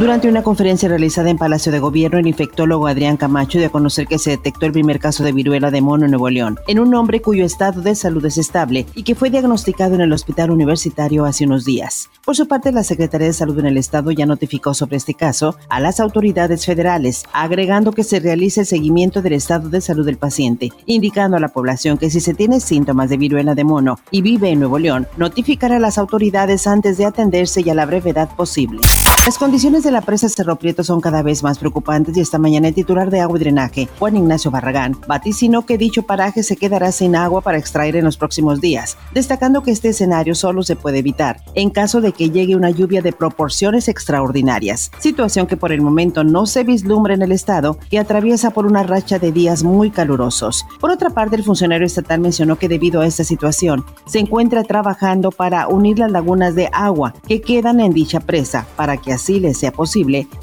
Durante una conferencia realizada en Palacio de Gobierno, el infectólogo Adrián Camacho dio a conocer que se detectó el primer caso de viruela de mono en Nuevo León, en un hombre cuyo estado de salud es estable y que fue diagnosticado en el hospital universitario hace unos días. Por su parte, la Secretaría de Salud en el Estado ya notificó sobre este caso a las autoridades federales, agregando que se realice el seguimiento del estado de salud del paciente, indicando a la población que si se tiene síntomas de viruela de mono y vive en Nuevo León, notificará a las autoridades antes de atenderse y a la brevedad posible. Las condiciones de la presa Cerro Prieto son cada vez más preocupantes y esta mañana el titular de agua y drenaje, Juan Ignacio Barragán, vaticinó que dicho paraje se quedará sin agua para extraer en los próximos días, destacando que este escenario solo se puede evitar en caso de que llegue una lluvia de proporciones extraordinarias, situación que por el momento no se vislumbra en el estado y atraviesa por una racha de días muy calurosos. Por otra parte, el funcionario estatal mencionó que debido a esta situación se encuentra trabajando para unir las lagunas de agua que quedan en dicha presa para que así le sea posible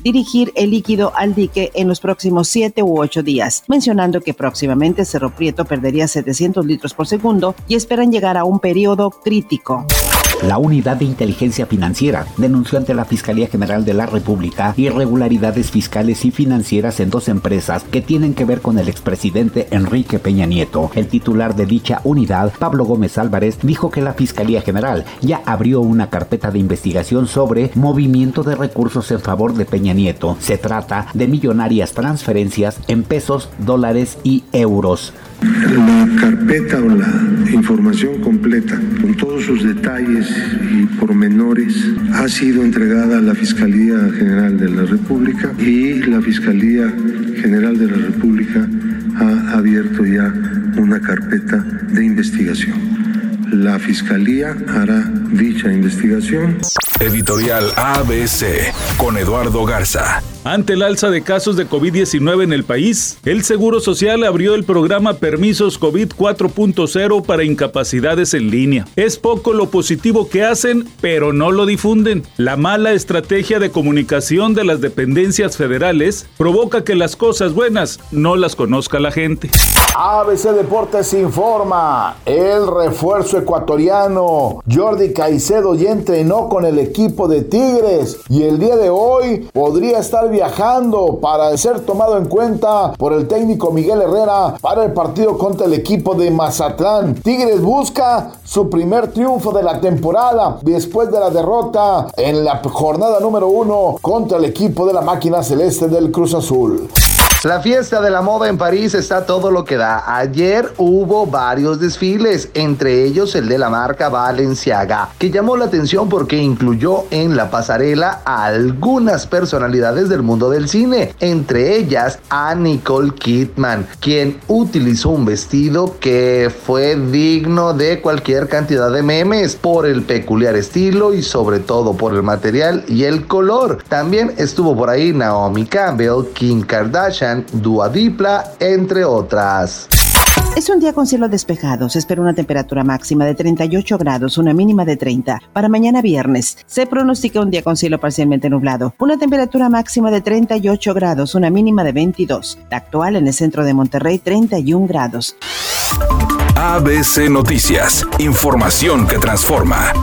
dirigir el líquido al dique en los próximos 7 u 8 días, mencionando que próximamente Cerro Prieto perdería 700 litros por segundo y esperan llegar a un periodo crítico. La Unidad de Inteligencia Financiera denunció ante la Fiscalía General de la República irregularidades fiscales y financieras en dos empresas que tienen que ver con el expresidente Enrique Peña Nieto. El titular de dicha unidad, Pablo Gómez Álvarez, dijo que la Fiscalía General ya abrió una carpeta de investigación sobre movimiento de recursos en favor de Peña Nieto. Se trata de millonarias transferencias en pesos, dólares y euros. La carpeta o la información completa, con todos sus detalles y pormenores, ha sido entregada a la Fiscalía General de la República y la Fiscalía General de la República ha abierto ya una carpeta de investigación. La Fiscalía hará dicha investigación. Editorial ABC con Eduardo Garza. Ante el alza de casos de COVID-19 en el país, el Seguro Social abrió el programa Permisos COVID 4.0 para incapacidades en línea. Es poco lo positivo que hacen, pero no lo difunden. La mala estrategia de comunicación de las dependencias federales provoca que las cosas buenas no las conozca la gente. ABC Deportes informa, el refuerzo ecuatoriano Jordi Caicedo ya entrenó con el equipo de Tigres y el día de hoy podría estar viajando para ser tomado en cuenta por el técnico Miguel Herrera para el partido contra el equipo de Mazatlán. Tigres busca su primer triunfo de la temporada después de la derrota en la jornada número uno contra el equipo de la máquina celeste del Cruz Azul. La fiesta de la moda en París está todo lo que da. Ayer hubo varios desfiles, entre ellos el de la marca Balenciaga, que llamó la atención porque incluyó en la pasarela a algunas personalidades del mundo del cine, entre ellas a Nicole Kidman, quien utilizó un vestido que fue digno de cualquier cantidad de memes por el peculiar estilo y sobre todo por el material y el color. También estuvo por ahí Naomi Campbell, Kim Kardashian, Duadipla, entre otras. Es un día con cielo despejado. Se espera una temperatura máxima de 38 grados, una mínima de 30. Para mañana viernes se pronostica un día con cielo parcialmente nublado. Una temperatura máxima de 38 grados, una mínima de 22. La actual en el centro de Monterrey, 31 grados. ABC Noticias. Información que transforma.